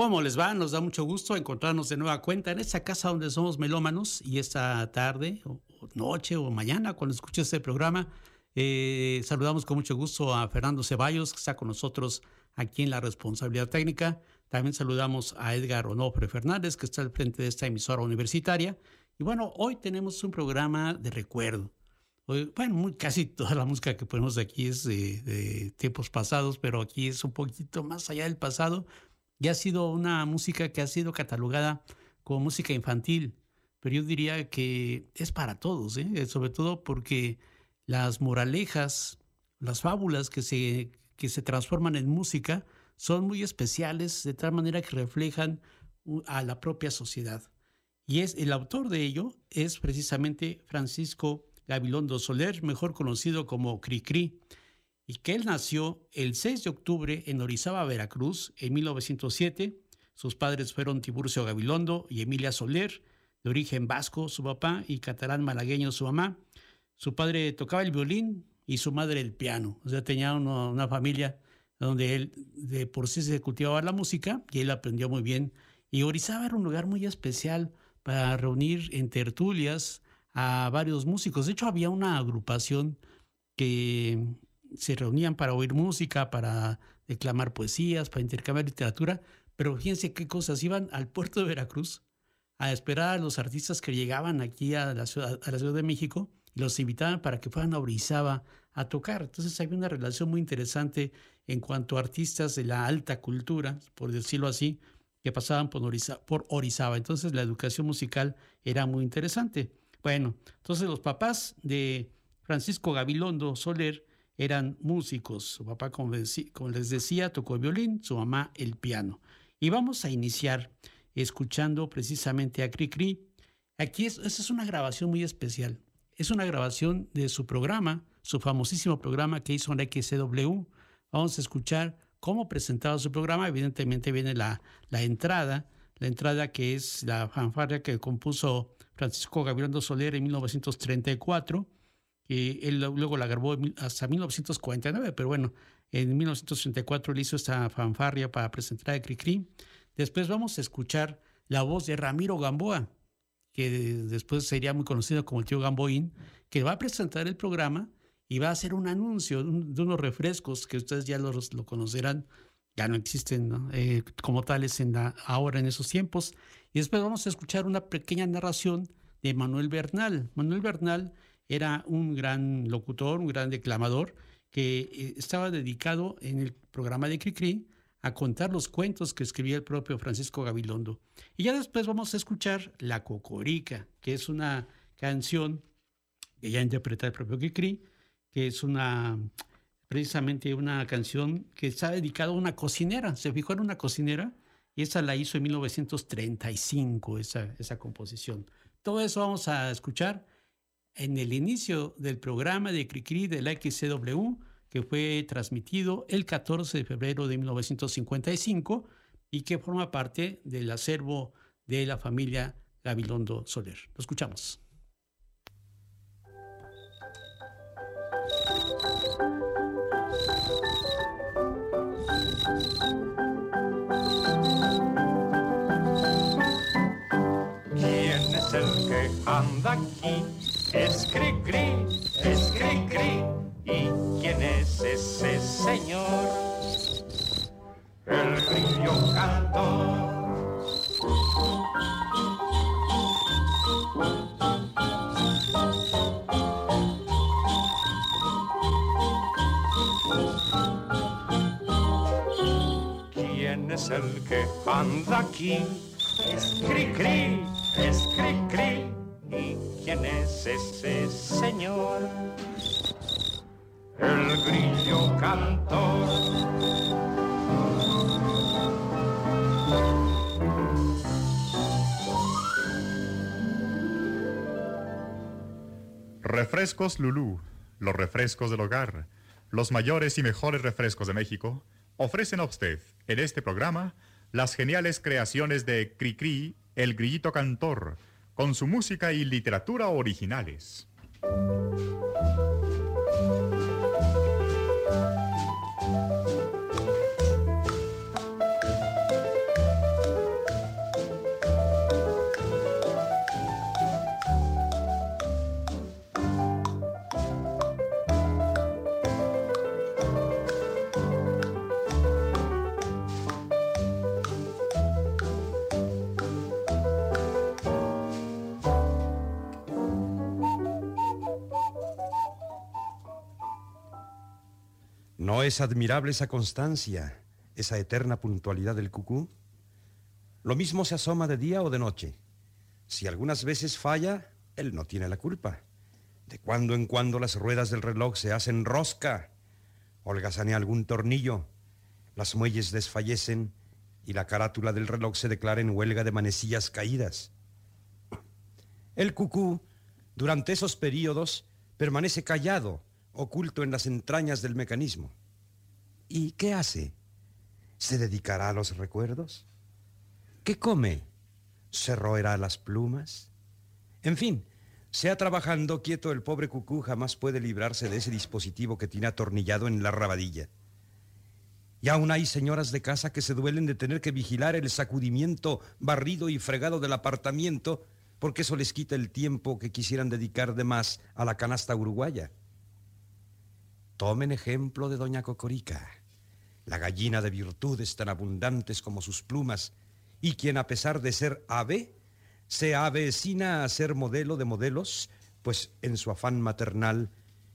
¿Cómo les va? Nos da mucho gusto encontrarnos de nueva cuenta en esta casa donde somos melómanos y esta tarde, o noche, o mañana, cuando escuches este programa, eh, saludamos con mucho gusto a Fernando Ceballos, que está con nosotros aquí en la responsabilidad técnica. También saludamos a Edgar Onofre Fernández, que está al frente de esta emisora universitaria. Y bueno, hoy tenemos un programa de recuerdo. bueno, casi toda la música que ponemos aquí es de, de, tiempos pasados, pero aquí es un poquito más allá del pasado. Y ha sido una música que ha sido catalogada como música infantil, pero yo diría que es para todos, ¿eh? sobre todo porque las moralejas, las fábulas que se, que se transforman en música son muy especiales, de tal manera que reflejan a la propia sociedad. Y es el autor de ello es precisamente Francisco Gabilondo Soler, mejor conocido como Cricri, y que él nació el 6 de octubre en Orizaba, Veracruz, en 1907. Sus padres fueron Tiburcio Gabilondo y Emilia Soler, de origen vasco su papá y catalán malagueño su mamá. Su padre tocaba el violín y su madre el piano. O sea, tenía una, familia donde él de por sí se cultivaba la música y él aprendió muy bien. Y Orizaba era un lugar muy especial para reunir en tertulias a varios músicos. De hecho, había una agrupación que se reunían para oír música, para declamar poesías, para intercambiar literatura. Pero fíjense qué cosas, iban al puerto de Veracruz a esperar a los artistas que llegaban aquí a la Ciudad, a la ciudad de México los invitaban para que fueran a Orizaba a tocar. Entonces había una relación muy interesante en cuanto a artistas de la alta cultura, por decirlo así, que pasaban por. Por Orizaba. Entonces la educación musical era muy interesante. Bueno, entonces los papás de Francisco Gabilondo Soler eran músicos. Su papá, como les decía, tocó el violín, su mamá el piano. Y vamos a iniciar escuchando precisamente a Cricri. Aquí es, esa es una grabación muy especial es una grabación de su programa, su famosísimo programa que hizo en XCW. Vamos a escuchar cómo presentaba su programa. Evidentemente viene la, la entrada, la entrada que es la fanfarria que compuso Francisco Gabriel Soler en 1934. Y él luego la grabó hasta 1949, pero bueno, en 1934 él hizo esta fanfarria para presentar a Cricri. Después vamos a escuchar la voz de Ramiro Gamboa, que después sería muy conocido como el tío Gamboín, que va a presentar el programa y va a hacer un anuncio de unos refrescos que ustedes ya los, lo conocerán, ya no existen eh, como tales en ahora en esos tiempos. Y después vamos a escuchar una pequeña narración de Manuel Bernal. Manuel Bernal era un gran locutor, un gran declamador, que eh, estaba dedicado en el programa de Cricri a contar los cuentos que escribía el propio Francisco Gabilondo. Y ya después vamos a escuchar La Cocorica, que es una canción que ya interpreta el propio Kikri, que es una precisamente una canción que está dedicada a una cocinera. Se fijó en una cocinera y esa la hizo en 1935, esa, esa composición. Todo eso vamos a escuchar en el inicio del programa de Cricri de la XCW que fue transmitido el 14 de febrero de 1955 y que forma parte del acervo de la familia Gabilondo Soler. Lo escuchamos. ¿Quién es el que anda aquí? Es cri cri, es cri cri. ¿Y quién es ese señor? El grillo cantor. ¿Quién es el que anda aquí? Es cri cri, es cri cri. ¿Y quién es ese señor. El grillo cantor. Refrescos Lulú, los refrescos del hogar, los mayores y mejores refrescos de México, ofrecen a usted en este programa las geniales creaciones de Cricri, el grillito cantor, con su música y literatura originales. ¿No es admirable esa constancia, esa eterna puntualidad del cucú? Lo mismo se asoma de día o de noche. Si algunas veces falla, él no tiene la culpa. De cuando en cuando las ruedas del reloj se hacen rosca, holgazanea algún tornillo, las muelles desfallecen y la carátula del reloj se declara en huelga de manecillas caídas. El cucú, durante esos periodos, permanece callado, oculto en las entrañas del mecanismo. ¿Y qué hace? ¿Se dedicará a los recuerdos? ¿Qué come? ¿Se roerá las plumas? En fin, sea trabajando quieto el pobre cucú jamás puede librarse de ese dispositivo que tiene atornillado en la rabadilla. Y aún hay señoras de casa que se duelen de tener que vigilar el sacudimiento barrido y fregado del apartamiento porque eso les quita el tiempo que quisieran dedicar de más a la canasta uruguaya. Tomen ejemplo de doña Cocorica, la gallina de virtudes tan abundantes como sus plumas, y quien a pesar de ser ave, se avecina a ser modelo de modelos, pues en su afán maternal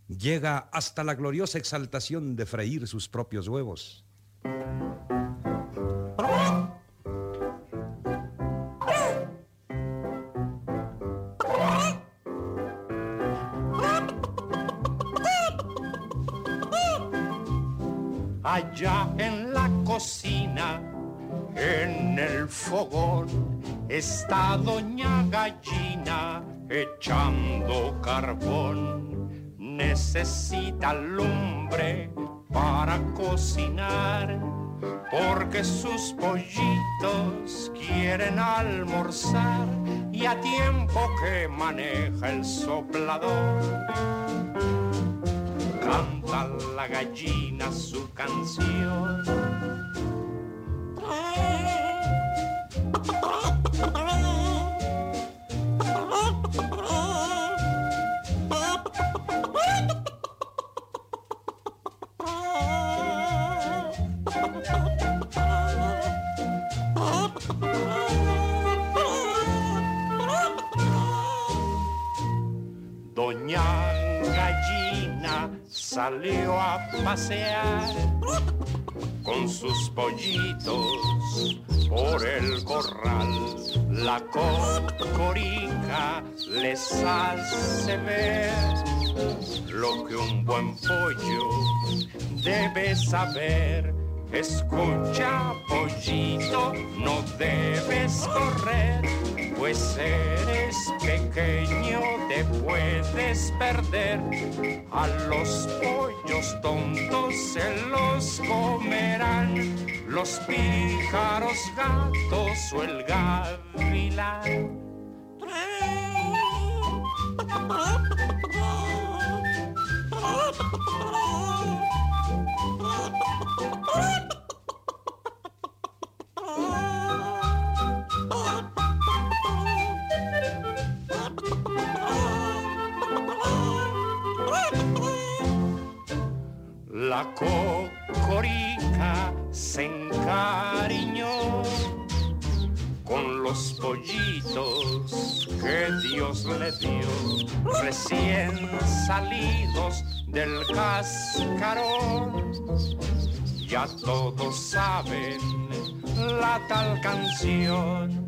llega hasta la gloriosa exaltación de freír sus propios huevos. Allá en la cocina, en el fogón, está doña gallina echando carbón. Necesita lumbre para cocinar, porque sus pollitos quieren almorzar y a tiempo que maneja el soplador canta la gallina su canción. salió a pasear con sus pollitos por el corral. La cocorica les hace ver lo que un buen pollo debe saber. Escucha, pollito, no debes correr, pues eres pequeño, te puedes perder. A los pollos tontos se los comerán los pájaros, gatos o el gavilán. La cocorica se encariñó con los pollitos que Dios le dio, recién salidos del cascarón. Ya todos saben la tal canción.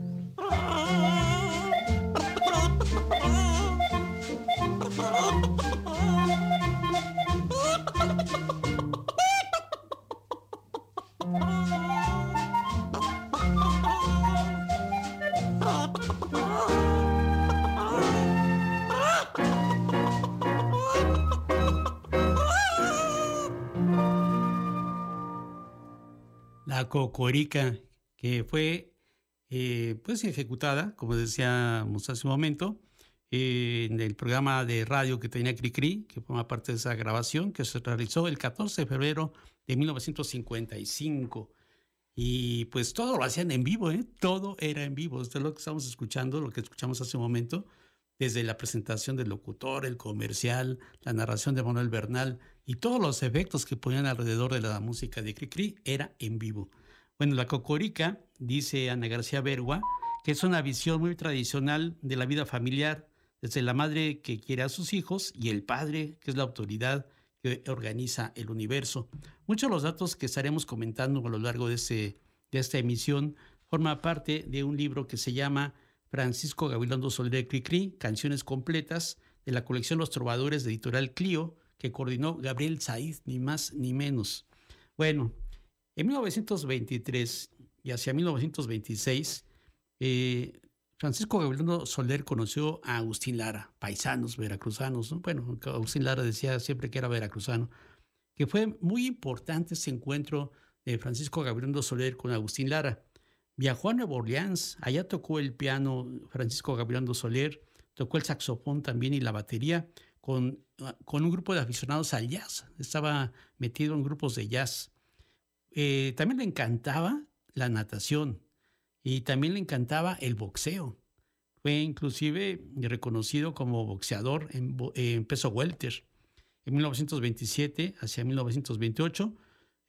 La Cocorica, que fue eh, pues ejecutada, como decíamos hace un momento, eh, en el programa de radio que tenía Cricri, que forma parte de esa grabación, que se realizó el 14 de febrero de 1955. Y pues todo lo hacían en vivo, ¿eh? todo era en vivo. Esto es lo que estamos escuchando, lo que escuchamos hace un momento, desde la presentación del locutor, el comercial, la narración de Manuel Bernal y todos los efectos que ponían alrededor de la música de Cricri era en vivo. Bueno, la cocorica, dice Ana García Bergua, que es una visión muy tradicional de la vida familiar, desde la madre que quiere a sus hijos y el padre, que es la autoridad que organiza el universo. Muchos de los datos que estaremos comentando a lo largo de, ese, de esta emisión forman parte de un libro que se llama Francisco Gabilondo Soler Cricri, Canciones Completas, de la colección Los Trovadores de Editorial Clio, que coordinó Gabriel Saiz, ni más ni menos. Bueno, en 1923 y hacia 1926, eh, Francisco Gabriel Soler conoció a Agustín Lara, paisanos veracruzanos. Bueno, Agustín Lara decía siempre que era veracruzano, que fue muy importante ese encuentro de Francisco Gabriel Soler con Agustín Lara. Viajó a Nueva Orleans, allá tocó el piano Francisco Gabriel Soler, tocó el saxofón también y la batería con, con un grupo de aficionados al jazz. Estaba metido en grupos de jazz. Eh, también le encantaba la natación, y también le encantaba el boxeo. Fue inclusive reconocido como boxeador en, peso welter. En 1927 hacia 1928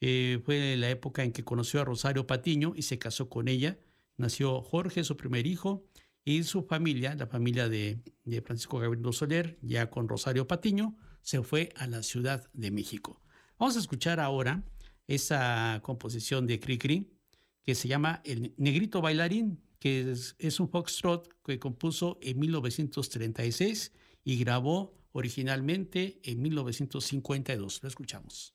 eh, fue la época en que conoció a Rosario Patiño y se casó con ella. Nació Jorge, su primer hijo, y su familia, la familia de, Francisco Gabriel Soler, ya con Rosario Patiño, se fue a la Ciudad de México. Vamos a escuchar ahora esa composición de Cricri, que se llama El Negrito Bailarín, que es, un foxtrot que compuso en 1936 y grabó originalmente en 1952. Lo escuchamos.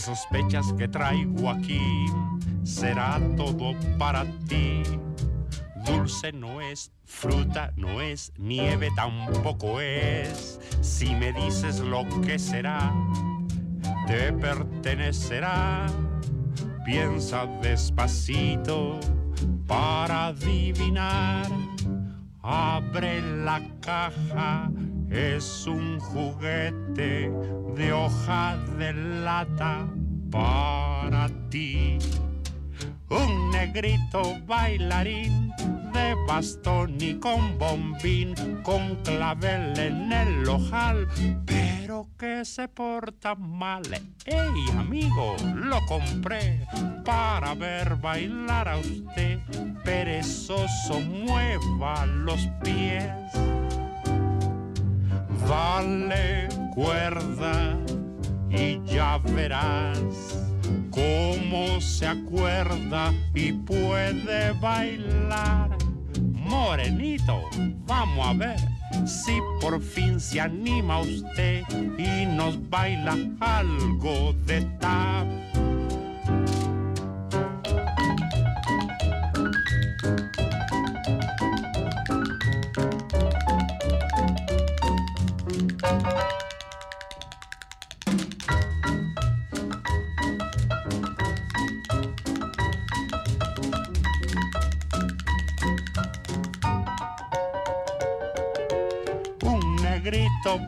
Sospechas que traigo aquí será todo para ti. Dulce no es, fruta no es, nieve tampoco es. Si me dices lo que será, te pertenecerá. Piensa despacito para adivinar. Abre la caja, es un juguete de hoja de lata para ti un negrito bailarín de bastón y con bombín, con clavel en el ojal, pero que se porta mal. ¡Ey, amigo! Lo compré para ver bailar a usted. Perezoso, mueva los pies. Dale cuerda y ya verás cómo se acuerda y puede bailar. Morenito, vamos a ver si por fin se anima usted y nos baila algo de tap.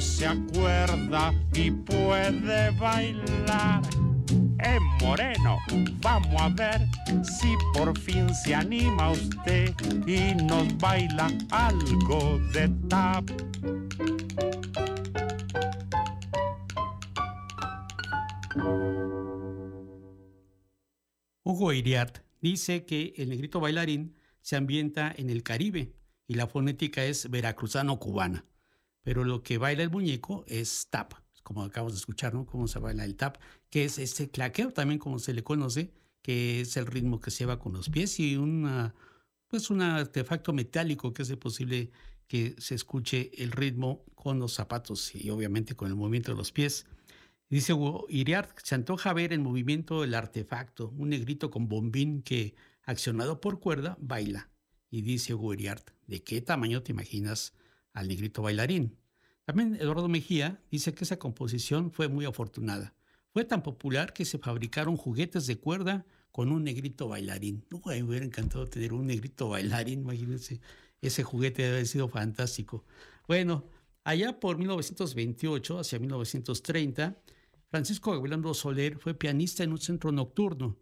se acuerda y puede bailar. En Moreno, vamos a ver si por fin se anima usted y nos baila algo de tap. Hugo Iriart dice que el negrito bailarín se ambienta en el Caribe y la fonética es veracruzano-cubana. Pero lo que baila el muñeco es tap, como acabamos de escuchar, ¿no? Cómo se baila el tap, que es ese claqueo también como se le conoce, que es el ritmo que se lleva con los pies y una, pues un artefacto metálico que hace posible que se escuche el ritmo con los zapatos y obviamente con el movimiento de los pies. Dice Iriart, se antoja ver en movimiento el artefacto, un negrito con bombín que, accionado por cuerda, baila. Y dice Iriart, ¿de qué tamaño te imaginas al negrito bailarín? También Eduardo Mejía dice que esa composición fue muy afortunada. Fue tan popular que se fabricaron juguetes de cuerda con un negrito bailarín. me hubiera encantado tener un negrito bailarín, imagínense. Ese juguete debe haber sido fantástico. Bueno, allá por 1928, hacia 1930, Francisco Gabrielando Soler fue pianista en un centro nocturno.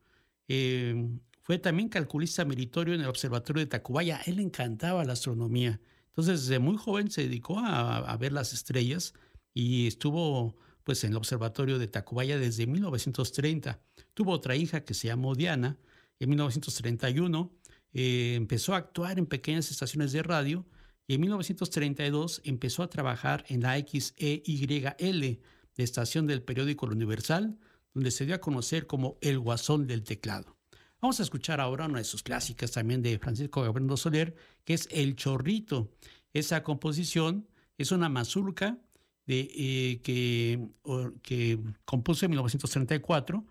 Eh, fue también calculista meritorio en el Observatorio de Tacubaya. él le encantaba la astronomía. Entonces, desde muy joven se dedicó a, ver las estrellas y estuvo pues en el Observatorio de Tacubaya desde 1930. Tuvo otra hija que se llamó Diana. En 1931 eh, empezó a actuar en pequeñas estaciones de radio y en 1932 empezó a trabajar en la XEYL, de estación del periódico El Universal, donde se dio a conocer como el guasón del teclado. Vamos a escuchar ahora una de sus clásicas también de Francisco Gabriel Soler, que es El Chorrito. Esa composición es una mazurca de, eh, que, compuso en 1934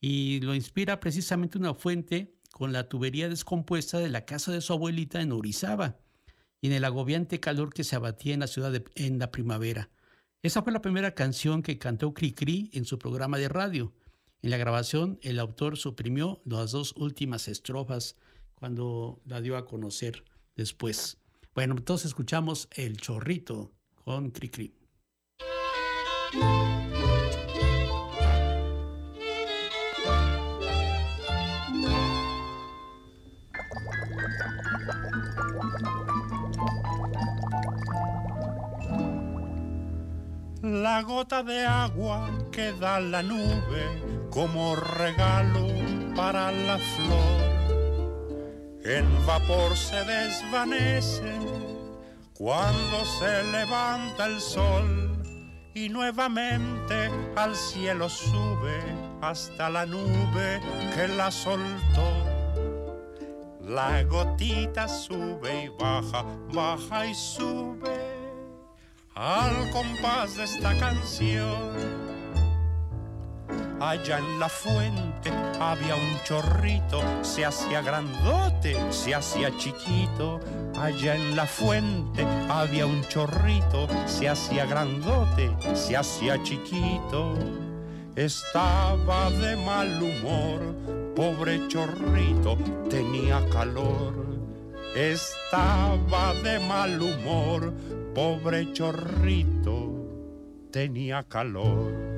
y lo inspira precisamente una fuente con la tubería descompuesta de la casa de su abuelita en Orizaba y en el agobiante calor que se abatía en la ciudad en la primavera. Esa fue la primera canción que cantó Cricri en su programa de radio. En la grabación, el autor suprimió las dos últimas estrofas cuando la dio a conocer después. Bueno, entonces escuchamos El Chorrito con Cricri. la gota de agua que da la nube como regalo para la flor. En vapor se desvanece cuando se levanta el sol y nuevamente al cielo sube hasta la nube que la soltó. La gotita sube y baja, baja y sube al compás de esta canción. Allá en la fuente había un chorrito, se hacía grandote, se hacía chiquito. Allá en la fuente había un chorrito, se hacía grandote, se hacía chiquito. Estaba de mal humor, pobre chorrito, tenía calor. Estaba de mal humor, pobre chorrito tenía calor.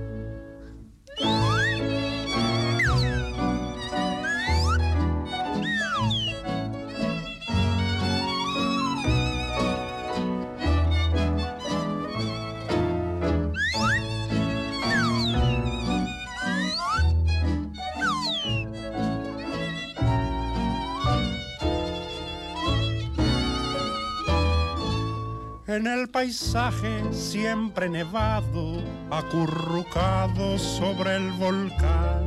En el paisaje siempre nevado, acurrucado sobre el volcán.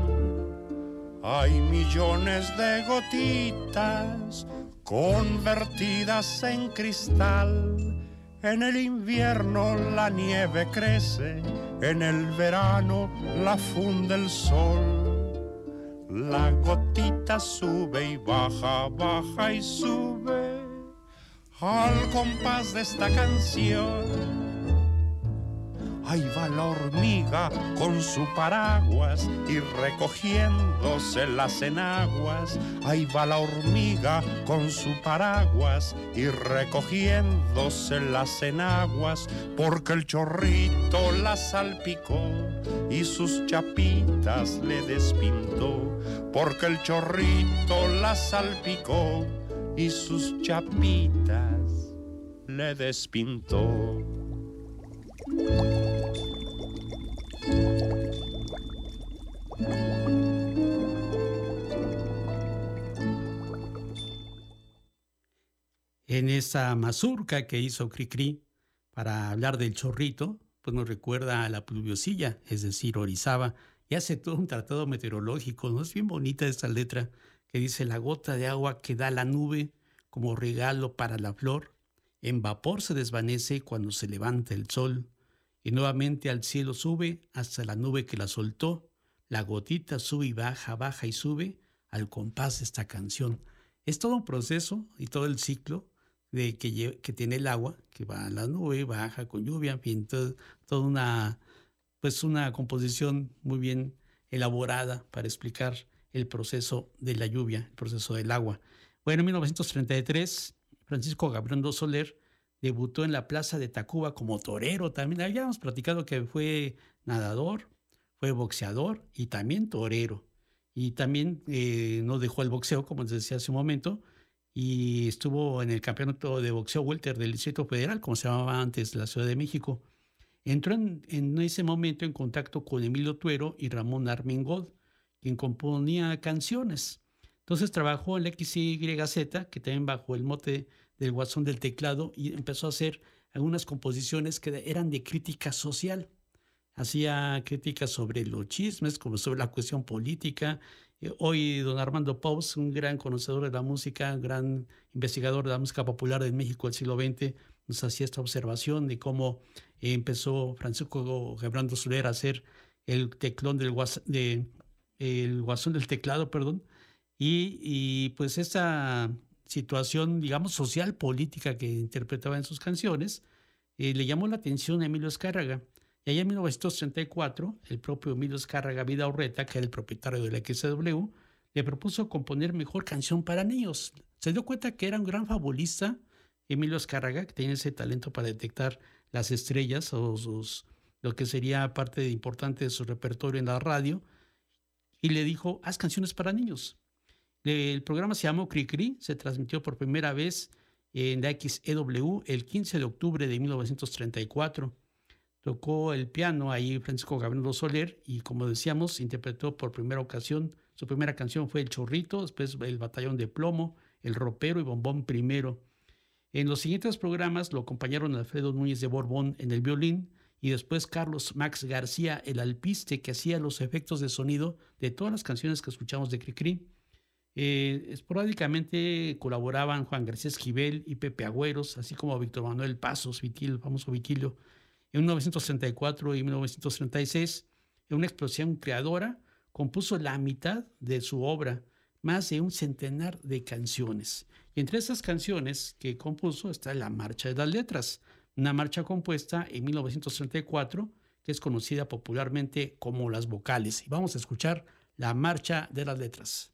Hay millones de gotitas convertidas en cristal. En el invierno la nieve crece, en el verano la funde el sol. La gotita sube y baja, baja y sube al compás de esta canción. Ahí va la hormiga con su paraguas y recogiéndose las enaguas. Ahí va la hormiga con su paraguas y recogiéndose las enaguas. Porque el chorrito la salpicó y sus chapitas le despintó. Porque el chorrito la salpicó y sus chapitas le despintó. En esa mazurca que hizo Cricri para hablar del chorrito, pues nos recuerda a la pluviosilla, es decir, Orizaba, y hace todo un tratado meteorológico, ¿no? Es bien bonita esta letra que dice la gota de agua que da la nube como regalo para la flor, en vapor se desvanece cuando se levanta el sol, y nuevamente al cielo sube hasta la nube que la soltó, la gotita sube y baja, baja y sube al compás de esta canción. Es todo un proceso y todo el ciclo de que, que tiene el agua, que va a la nube, baja con lluvia, en fin, toda una, pues una composición muy bien elaborada para explicar el proceso de la lluvia, el proceso del agua. Bueno, en 1933, Francisco Gabriel Soler debutó en la Plaza de Tacuba como torero también. Habíamos platicado que fue nadador, fue boxeador y también torero. Y también eh, no dejó el boxeo, como les decía hace un momento, y estuvo en el campeonato de boxeo welter del Distrito Federal, como se llamaba antes la Ciudad de México. Entró en, en ese momento en contacto con Emilio Tuero y Ramón Armengol, quien componía canciones. Entonces trabajó en la XYZ, que también bajo el mote del guasón del teclado, y empezó a hacer algunas composiciones que eran de crítica social. Hacía críticas sobre los chismes, como sobre la cuestión política. Eh, hoy don Armando Paus, un gran conocedor de la música, un gran investigador de la música popular de México del siglo XX, nos hacía esta observación de cómo empezó Francisco Gebrando Soler a hacer el teclón del de, el guasón del teclado, perdón, y, pues esa situación, digamos, social, política que interpretaba en sus canciones, eh, le llamó la atención a Emilio Escárraga. Y allá en 1934, el propio Emilio Escárraga Vida Urreta, que era el propietario de la XW, le propuso componer mejor canción para niños. Se dio cuenta que era un gran fabulista, Emilio Escárraga, que tiene ese talento para detectar las estrellas o lo que sería parte importante de su repertorio en la radio, y le dijo, haz canciones para niños. El programa se llamó Cri se transmitió por primera vez en la XEW el 15 de octubre de 1934. Tocó el piano ahí Francisco Gabriel Soler y como decíamos, interpretó por primera ocasión, su primera canción fue El Chorrito, después El Batallón de Plomo, El Ropero y Bombón Primero. En los siguientes programas lo acompañaron Alfredo Núñez de Borbón en el violín y después Carlos Max García, el alpiste que hacía los efectos de sonido de todas las canciones que escuchamos de Cricri. Eh, esporádicamente colaboraban Juan García Esquivel y Pepe Agüeros, así como Víctor Manuel Pasos, Vitil, el famoso Vitilio. En 1934 y 1936, en una explosión creadora, compuso la mitad de su obra, más de un centenar de canciones. Y entre esas canciones que compuso está la Marcha de las Letras, una marcha compuesta en 1934 que es conocida popularmente como las vocales. Y vamos a escuchar la Marcha de las Letras.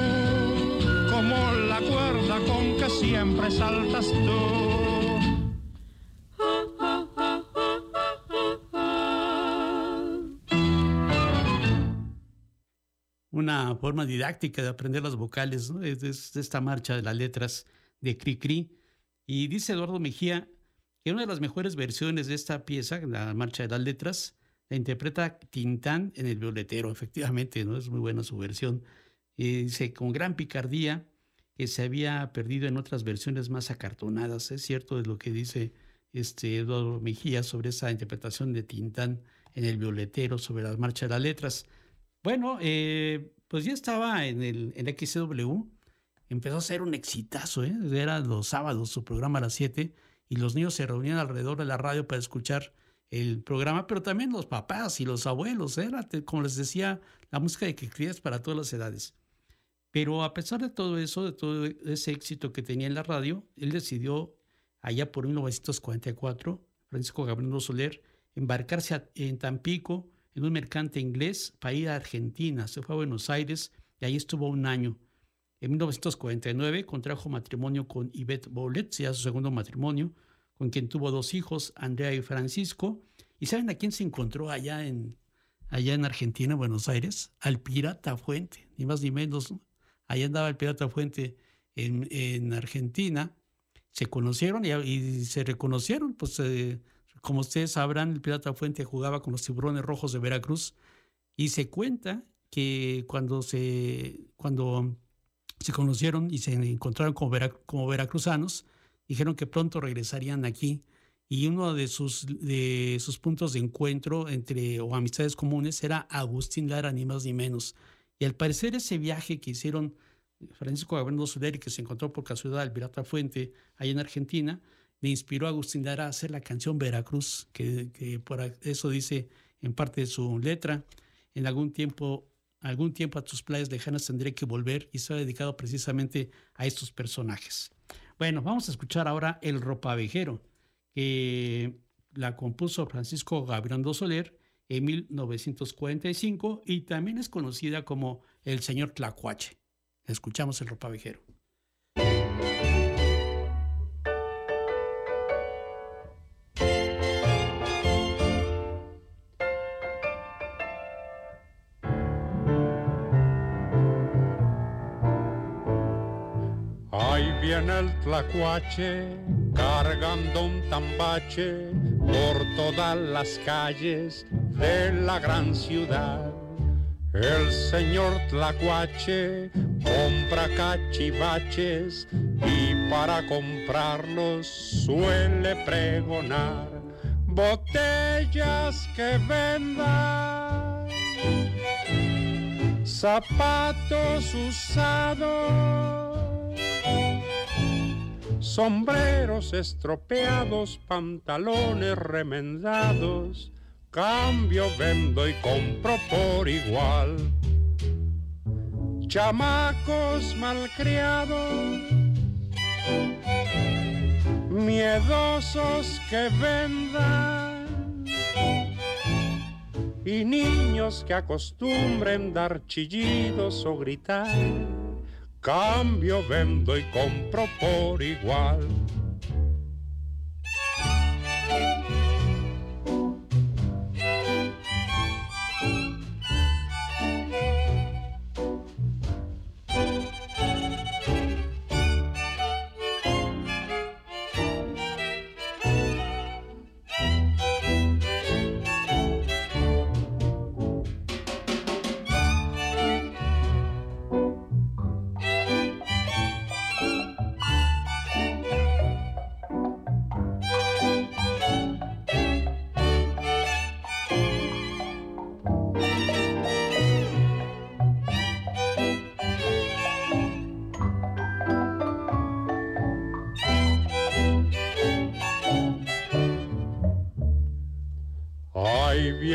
la cuerda con que siempre saltas tú. Una forma didáctica de aprender las vocales, es esta marcha de las letras de Cri Cri. Y dice Eduardo Mejía que una de las mejores versiones de esta pieza, la marcha de las letras, la interpreta Tintán en el violetero, efectivamente, ¿no? Es muy buena su versión. Y dice, con gran picardía, que se había perdido en otras versiones más acartonadas. Es cierto es lo que dice este Eduardo Mejía sobre esa interpretación de Tintán en el violetero, sobre la marcha de las letras. Bueno, eh, pues ya estaba en el en empezó a ser un exitazo, ¿eh? era los sábados su programa a las 7 y los niños se reunían alrededor de la radio para escuchar el programa, pero también los papás y los abuelos. Era, como les decía, la música de que crías para todas las edades. Pero a pesar de todo eso, de todo ese éxito que tenía en la radio, él decidió, allá por 1944, Francisco Gabriel Soler, embarcarse en Tampico en un mercante inglés para ir a Argentina. Se fue a Buenos Aires y ahí estuvo un año. En 1949 contrajo matrimonio con Yvette Boulet, ya su segundo matrimonio, con quien tuvo dos hijos, Andrea y Francisco. ¿Y saben a quién se encontró allá en, allá en Argentina, Buenos Aires? Al Pirata Fuente, ni más ni menos. Allá andaba el Pirata Fuente en, en Argentina. Se conocieron y, se reconocieron. Pues, eh, como ustedes sabrán, el Pirata Fuente jugaba con los tiburones rojos de Veracruz. Y se cuenta que cuando se, cuando se conocieron y se encontraron como, como veracruzanos, dijeron que pronto regresarían aquí y uno de sus, de sus puntos de encuentro entre o amistades comunes era Agustín Lara, ni más ni menos. Y al parecer ese viaje que hicieron Francisco Gabriel Soler que se encontró por casualidad al Pirata Fuente, ahí en Argentina, le inspiró a Agustín Lara a hacer la canción Veracruz, que, por eso dice en parte de su letra, en algún tiempo, algún tiempo a tus playas lejanas tendré que volver y está dedicado precisamente a estos personajes. Bueno, vamos a escuchar ahora El Ropavejero, que la compuso Francisco Gabriel Soler en 1945 y también es conocida como El Señor Tlacuache. Escuchamos El Ropavejero. en el tlacuache, cargando un tambache por todas las calles de la gran ciudad. El señor Tlacuache compra cachivaches y para comprarlos suele pregonar botellas que vendan, zapatos usados sombreros estropeados, pantalones remendados, cambio, vendo y compro por igual. Chamacos malcriados, miedosos que vendan, y niños que acostumbren dar chillidos o gritar Cambio, vendo y compro por igual.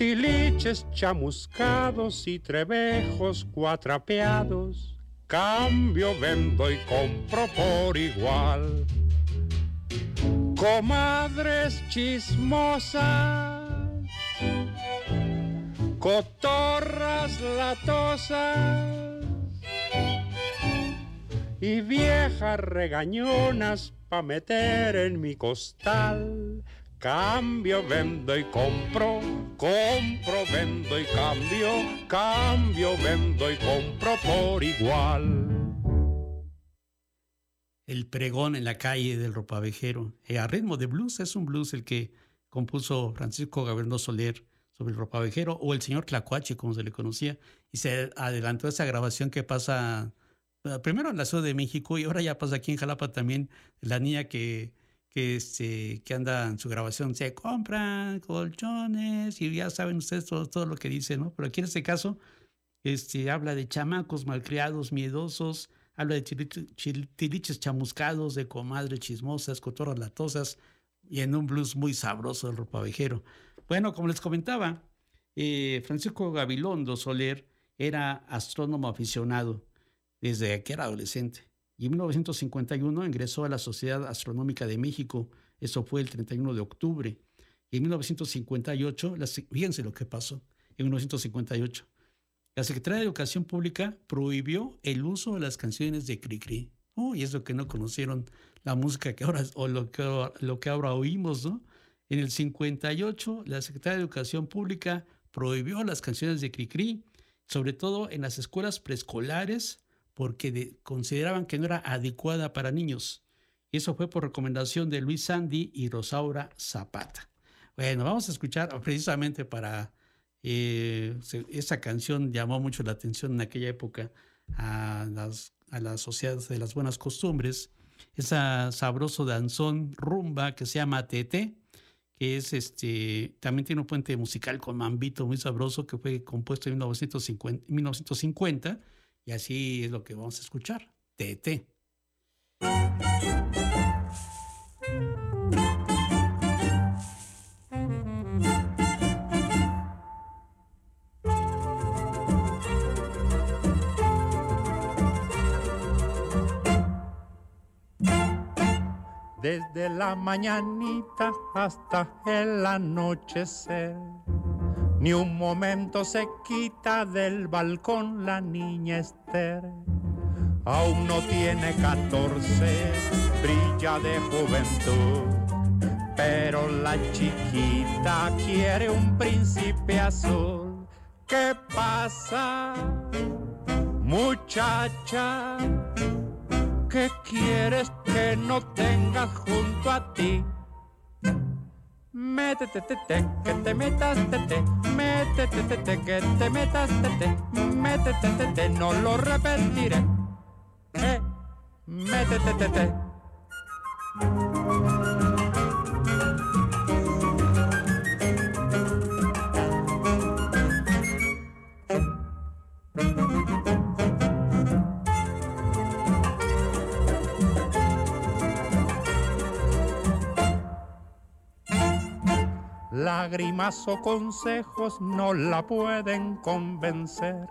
tiliches chamuscados y trebejos cuatrapeados. Cambio, vendo y compro por igual. Comadres chismosas, cotorras latosas. Y viejas regañonas pa' meter en mi costal Cambio, vendo y compro, compro, vendo y cambio, cambio, vendo y compro por igual. El pregón en la calle del ropavejero, eh, a ritmo de blues, es un blues el que compuso Francisco Gabriel Soler sobre el ropavejero, o el señor Tlacuache, como se le conocía, y se adelantó esa grabación que pasa eh, primero en la Ciudad de México y ahora ya pasa aquí en Jalapa también, la niña que que, este, que anda en su grabación, se compran colchones y ya saben ustedes todo, todo lo que dice, ¿no? Pero aquí en este caso este, habla de chamacos malcriados, miedosos, habla de tiliches chamuscados, de comadres chismosas, cotorras latosas y en un blues muy sabroso del ropavejero. Bueno, como les comentaba, eh, Francisco Gabilondo Soler era astrónomo aficionado desde que era adolescente y en 1951 ingresó a la Sociedad Astronómica de México, eso fue el 31 de octubre. Y en 1958, fíjense lo que pasó, en 1958, la Secretaría de Educación Pública prohibió el uso de las canciones de Cricri. Oh, y es lo que no conocieron la música que ahora, o lo que, lo que ahora oímos, ¿no? En el 58, la Secretaría de Educación Pública prohibió las canciones de Cricri, sobre todo en las escuelas preescolares, porque consideraban que no era adecuada para niños. Y eso fue por recomendación de Luis Sandy y Rosaura Zapata. Bueno, vamos a escuchar precisamente para... Eh, esa canción llamó mucho la atención en aquella época a, las, a la sociedad de las buenas costumbres. Esa sabroso danzón rumba que se llama Tete, que es este, también tiene un puente musical con mambito muy sabroso que fue compuesto en 1950, 1950 y así es lo que vamos a escuchar. TT. Desde la mañanita hasta el anochecer ni un momento se quita del balcón la niña Esther. Aún no tiene catorce, brilla de juventud. Pero la chiquita quiere un príncipe azul. ¿Qué pasa, muchacha? ¿Qué quieres que no tenga junto a ti? Métete, te, que te metas, te, te. Métete, te, te, que te metas, te, te. Métete, te, te, no lo repetiré. Eh, métete, te, Lágrimas o consejos no la pueden convencer.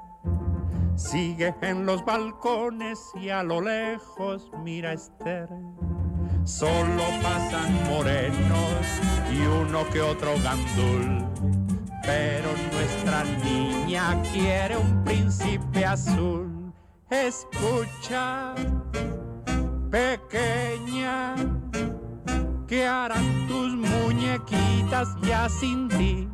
Sigue en los balcones y a lo lejos mira Esther. Solo pasan morenos y uno que otro gandul. Pero nuestra niña quiere un príncipe azul. Escucha, pequeña ¿Qué harán tus muñequitas ya sin ti?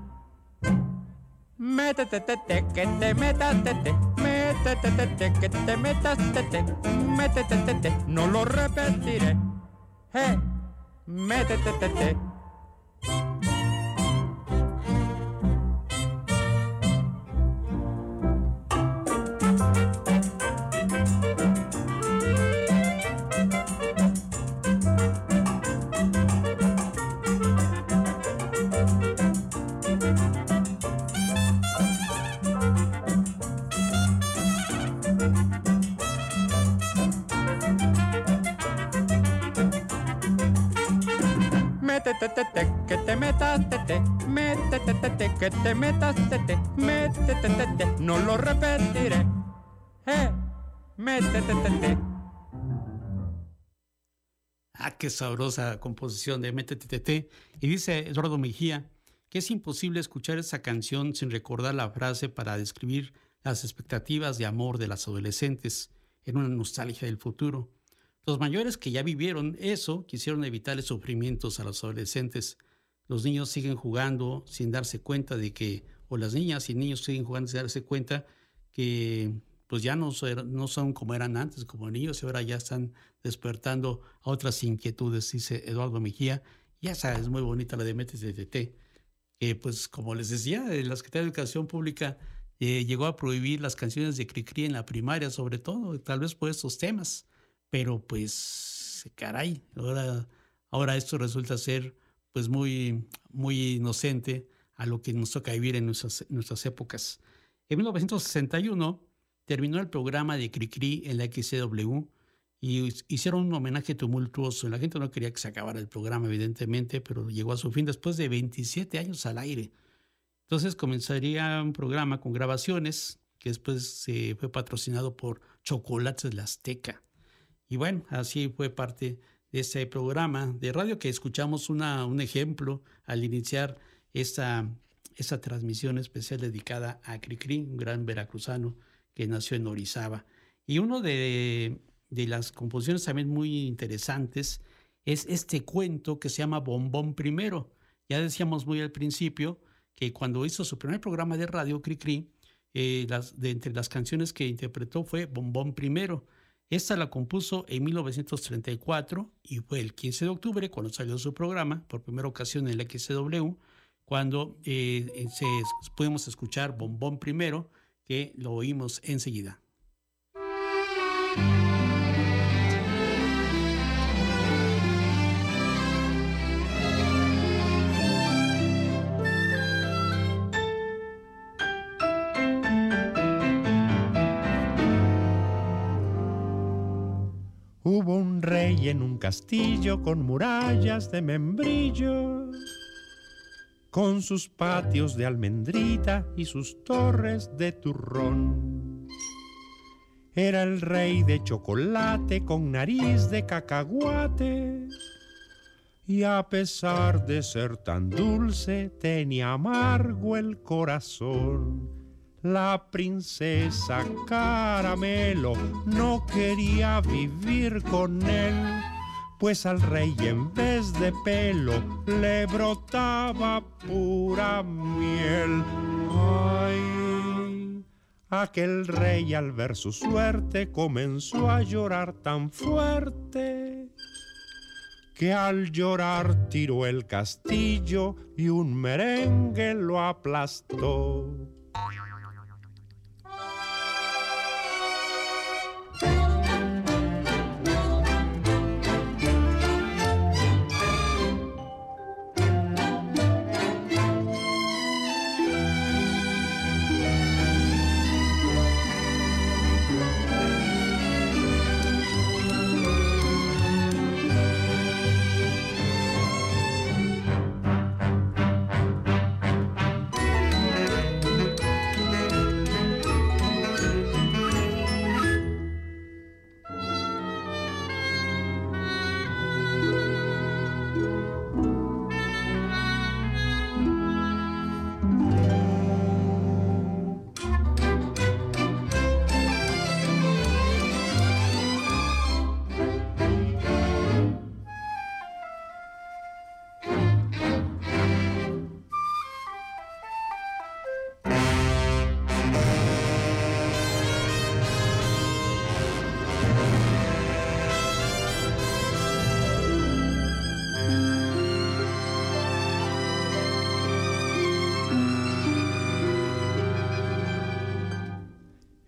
Métete, te, que te metas, te, te. Métete, te, te, que te metas, te, te. Métete, te, te, no lo repetiré. Hey, métete, te, te. Métete, que te metas, tete, métete, que te metas, tete, métete, no lo repetiré, eh, métete, tete. Ah, qué sabrosa composición de Métete. Y dice Eduardo Mejía que es imposible escuchar esa canción sin recordar la frase para describir las expectativas de amor de las adolescentes en una nostalgia del futuro. Los mayores que ya vivieron eso quisieron evitarle sufrimientos a los adolescentes. Los niños siguen jugando sin darse cuenta de que, o las niñas y niños siguen jugando sin darse cuenta que pues ya no, no son como eran antes, como niños, y ahora ya están despertando a otras inquietudes, dice Eduardo Mejía. Y esa es muy bonita la de Metes de que pues como les decía, la Secretaría de Educación Pública eh, llegó a prohibir las canciones de Cricri en la primaria, sobre todo, tal vez por estos temas, pero pues caray, ahora, ahora esto resulta ser pues muy, muy inocente a lo que nos toca vivir en nuestras, épocas. En 1961 terminó el programa de Cricri en la XCW y hicieron un homenaje tumultuoso. La gente no quería que se acabara el programa, evidentemente, pero llegó a su fin después de 27 años al aire. Entonces comenzaría un programa con grabaciones que después se fue patrocinado por Chocolates la Azteca. Y bueno, así fue parte de ese programa de radio que escuchamos una, un ejemplo al iniciar esta, esta transmisión especial dedicada a Cricri, un gran veracruzano que nació en Orizaba. Y uno de, de las composiciones también muy interesantes es este cuento que se llama Bombón Primero. Ya decíamos muy al principio que cuando hizo su primer programa de radio, Cricri, eh, de entre las canciones que interpretó fue Bombón Primero. Esta la compuso en 1934 y fue el 15 de octubre cuando salió su programa, por primera ocasión en el XCW, cuando eh, se, pudimos escuchar Bombón Primero, que lo oímos enseguida. Castillo con murallas de membrillo, con sus patios de almendrita y sus torres de turrón. Era el rey de chocolate con nariz de cacahuate. Y a pesar de ser tan dulce, tenía amargo el corazón. La princesa Caramelo no quería vivir con él, pues al rey en vez de pelo le brotaba pura miel. Ay, aquel rey al ver su suerte comenzó a llorar tan fuerte que al llorar tiró el castillo y un merengue lo aplastó.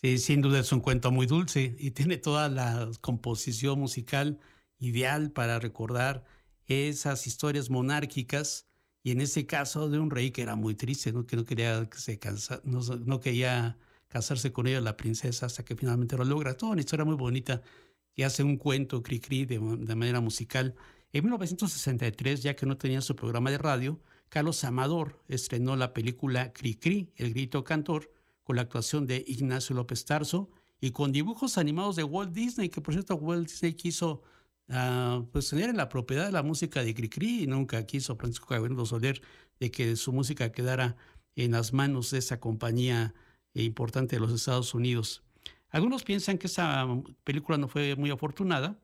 Sí, sin duda es un cuento muy dulce y tiene toda la composición musical ideal para recordar esas historias monárquicas y en ese caso de un rey que era muy triste, ¿no? que no quería que se no, quería casarse con ella la princesa hasta que finalmente lo logra. Toda una historia muy bonita que hace un cuento cri-cri de manera musical. En 1963, ya que no tenía su programa de radio, Carlos Amador estrenó la película Cri-Cri, El Grito Cantor, con la actuación de Ignacio López Tarso y con dibujos animados de Walt Disney, que por cierto Walt Disney quiso uh, pues tener en la propiedad de la música de Cricri y nunca quiso Francisco Gabriel Soler de que su música quedara en las manos de esa compañía importante de los Estados Unidos. Algunos piensan que esa película no fue muy afortunada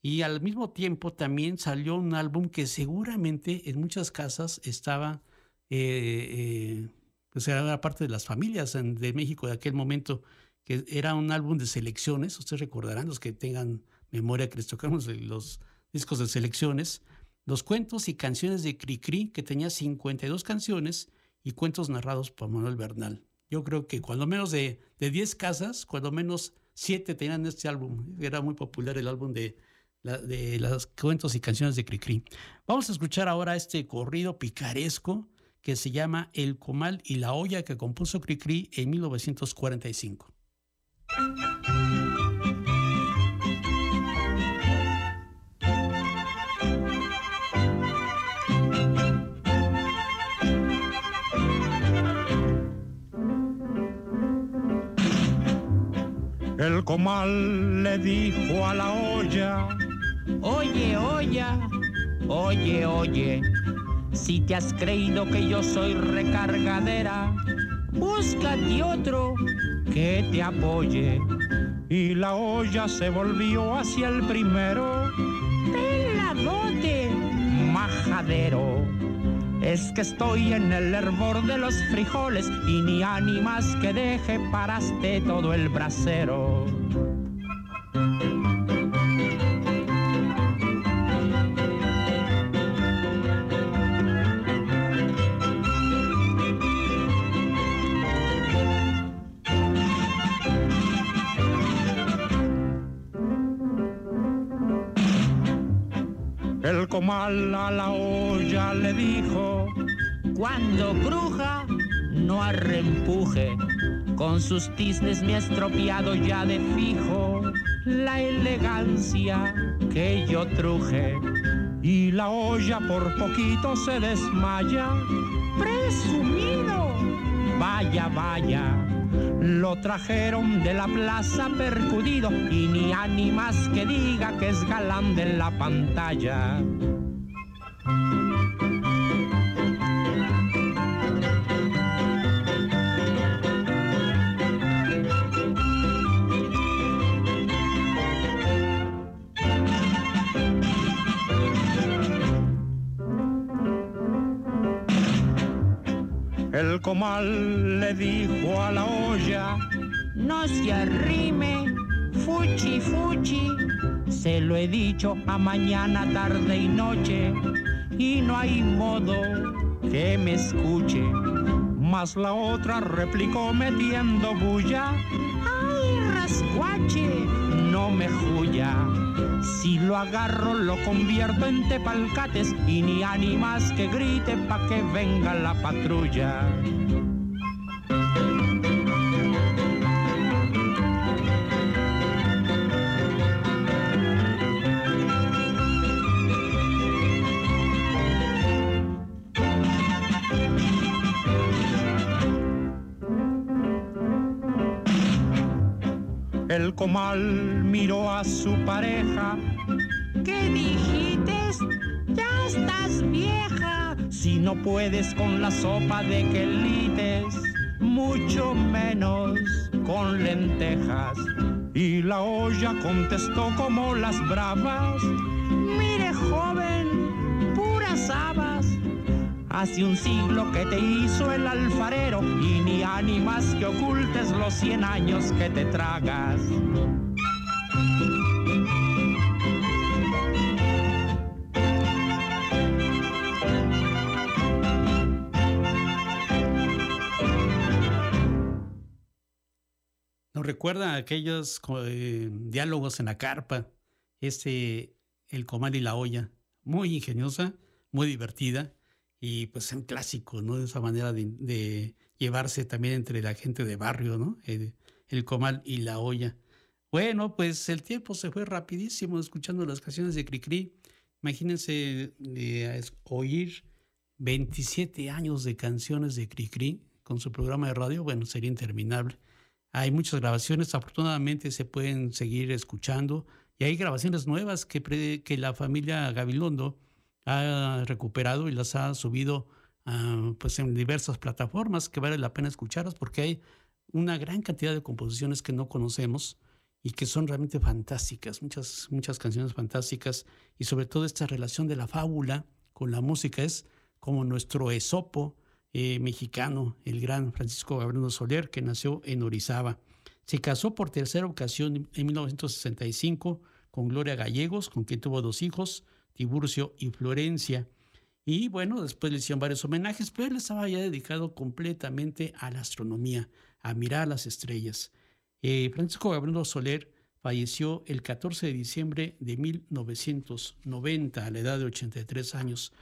y al mismo tiempo también salió un álbum que seguramente en muchas casas estaba, eh, eh, pues era parte de las familias de México de aquel momento, que era un álbum de selecciones, ustedes recordarán los que tengan memoria que les tocamos los discos de selecciones, los cuentos y canciones de Cricri, que tenía 52 canciones y cuentos narrados por Manuel Bernal. Yo creo que cuando menos de, de 10 casas, cuando menos 7 tenían este álbum. Era muy popular el álbum de, de los cuentos y canciones de Cricri. Vamos a escuchar ahora este corrido picaresco que se llama El Comal y la olla que compuso Cricri en 1945. El comal le dijo a la olla, Oye, olla, oye, oye, si te has creído que yo soy recargadera, búscate otro que te apoye. Y la olla se volvió hacia el primero, peladote, majadero. Es que estoy en el hervor de los frijoles y ni ánimas que deje paraste todo el brasero. Comal a la olla le dijo, cuando cruja, no arrempuje. Con sus tiznes me ha estropeado ya de fijo la elegancia que yo truje. Y la olla por poquito se desmaya. Presumido, vaya, vaya. Lo trajeron de la plaza percudido y ni ánimas que diga que es galán de la pantalla. Comal le dijo a la olla, no se arrime, fuchi fuchi, se lo he dicho a mañana, tarde y noche, y no hay modo que me escuche. Mas la otra replicó metiendo bulla, ay rascuache, no me juya. Si lo agarro lo convierto en tepalcates y ni ánimas que grite pa' que venga la patrulla. Comal miró a su pareja. ¿Qué dijiste? Ya estás vieja. Si no puedes con la sopa de quelites, mucho menos con lentejas. Y la olla contestó como las bravas. Mire, joven, puras Hace un siglo que te hizo el alfarero y ni ánimas que ocultes los cien años que te tragas. Nos recuerda aquellos eh, diálogos en la carpa, este, el comal y la olla, muy ingeniosa, muy divertida y pues un clásico, ¿no? De esa manera de, llevarse también entre la gente de barrio, ¿no? El, el, comal y la olla. Bueno, pues el tiempo se fue rapidísimo escuchando las canciones de Cricri. Imagínense eh, oír 27 años de canciones de Cricri con su programa de radio, bueno, sería interminable. Hay muchas grabaciones, afortunadamente se pueden seguir escuchando y hay grabaciones nuevas que, que la familia Gabilondo ha recuperado y las ha subido uh, pues en diversas plataformas que vale la pena escucharlas porque hay una gran cantidad de composiciones que no conocemos y que son realmente fantásticas, muchas, muchas canciones fantásticas y sobre todo esta relación de la fábula con la música es como nuestro esopo eh, mexicano, el gran Francisco Gabriel Soler, que nació en Orizaba. Se casó por tercera ocasión en 1965 con Gloria Gallegos, con quien tuvo dos hijos, Tiburcio y Florencia. Y bueno, después le hicieron varios homenajes, pero él estaba ya dedicado completamente a la astronomía, a mirar las estrellas. Eh, Francisco Gabriel Soler falleció el 14 de diciembre de 1990 a la edad de 83 años.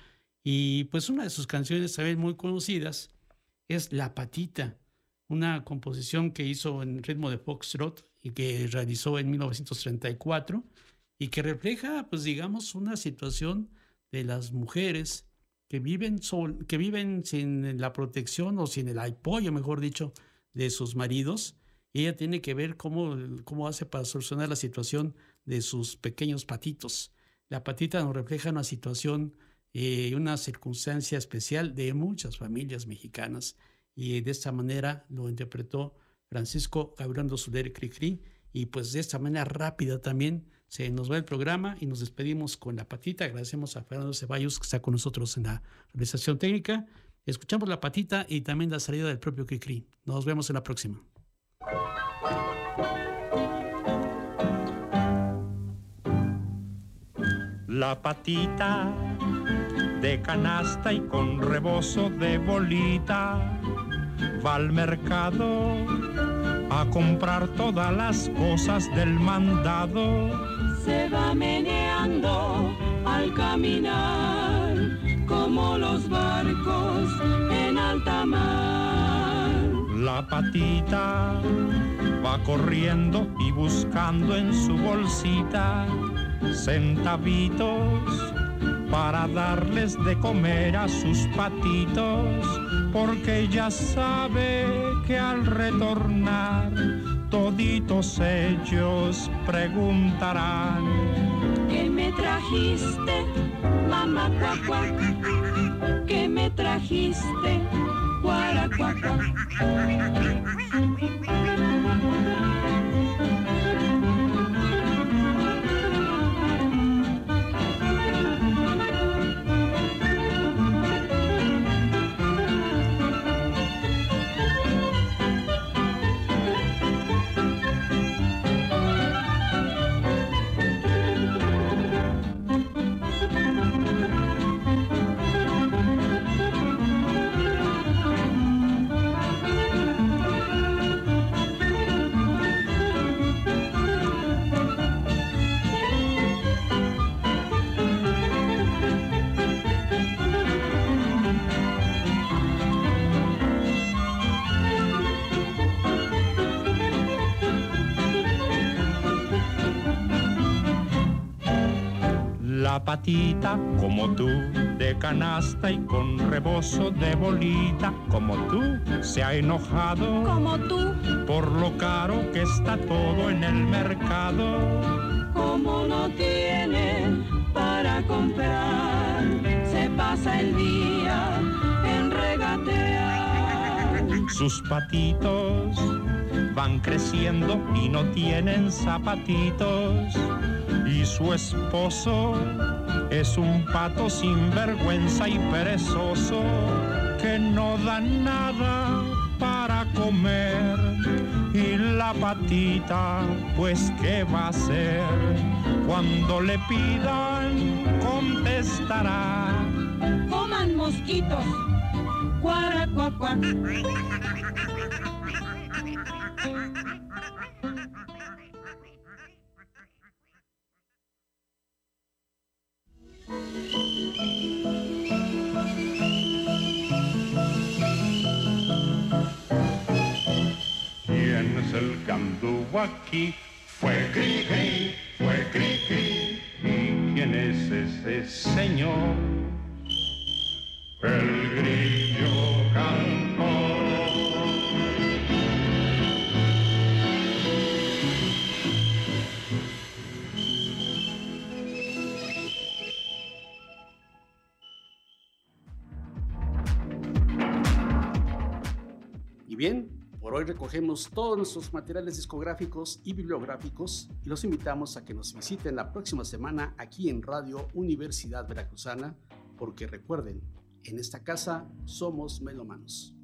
Y pues una de sus canciones también muy conocidas es La Patita, una composición que hizo en ritmo de foxtrot y que realizó en 1934 y que refleja, pues digamos, una situación de las mujeres que viven, sol, que viven sin la protección o sin el apoyo, mejor dicho, de sus maridos. Ella tiene que ver cómo, cómo hace para solucionar la situación de sus pequeños patitos. La patita nos refleja una situación y una circunstancia especial de muchas familias mexicanas. Y de esta manera lo interpretó Francisco Gabriel Soler Cricri. Y pues de esta manera rápida también se nos va el programa y nos despedimos con la patita. Agradecemos a Fernando Ceballos que está con nosotros en la realización técnica. Escuchamos la patita y también la salida del propio Cricri. Nos vemos en la próxima. La patita de canasta y con rebozo de bolita. Va al mercado a comprar todas las cosas del mandado. Se va meneando al caminar como los barcos en alta mar. La patita va corriendo y buscando en su bolsita centavitos para darles de comer a sus patitos, porque ya sabe que al retornar toditos ellos preguntarán. ¿Qué me trajiste, mamá cuacua? ¿Qué me trajiste, guaracuacua? patita como tú, de canasta y con rebozo de bolita, como tú, se ha enojado como tú por lo caro que está todo en el mercado. Como no tiene para comprar, se pasa el día. Sus patitos van creciendo y no tienen zapatitos. Y su esposo es un pato sin vergüenza y perezoso que no da nada para comer. Y la patita, pues qué va a hacer? Cuando le pidan, contestará. Coman mosquitos, cuaracuacuac. ¿Quién es el que anduvo aquí? Fue Cri Cri, fue Cri Cri. ¿Y quién es ese señor? El grillo cantor. Y bien, por hoy recogemos todos nuestros materiales discográficos y bibliográficos y los invitamos a que nos visiten la próxima semana aquí en Radio Universidad Veracruzana, porque recuerden, en esta casa somos melomanos.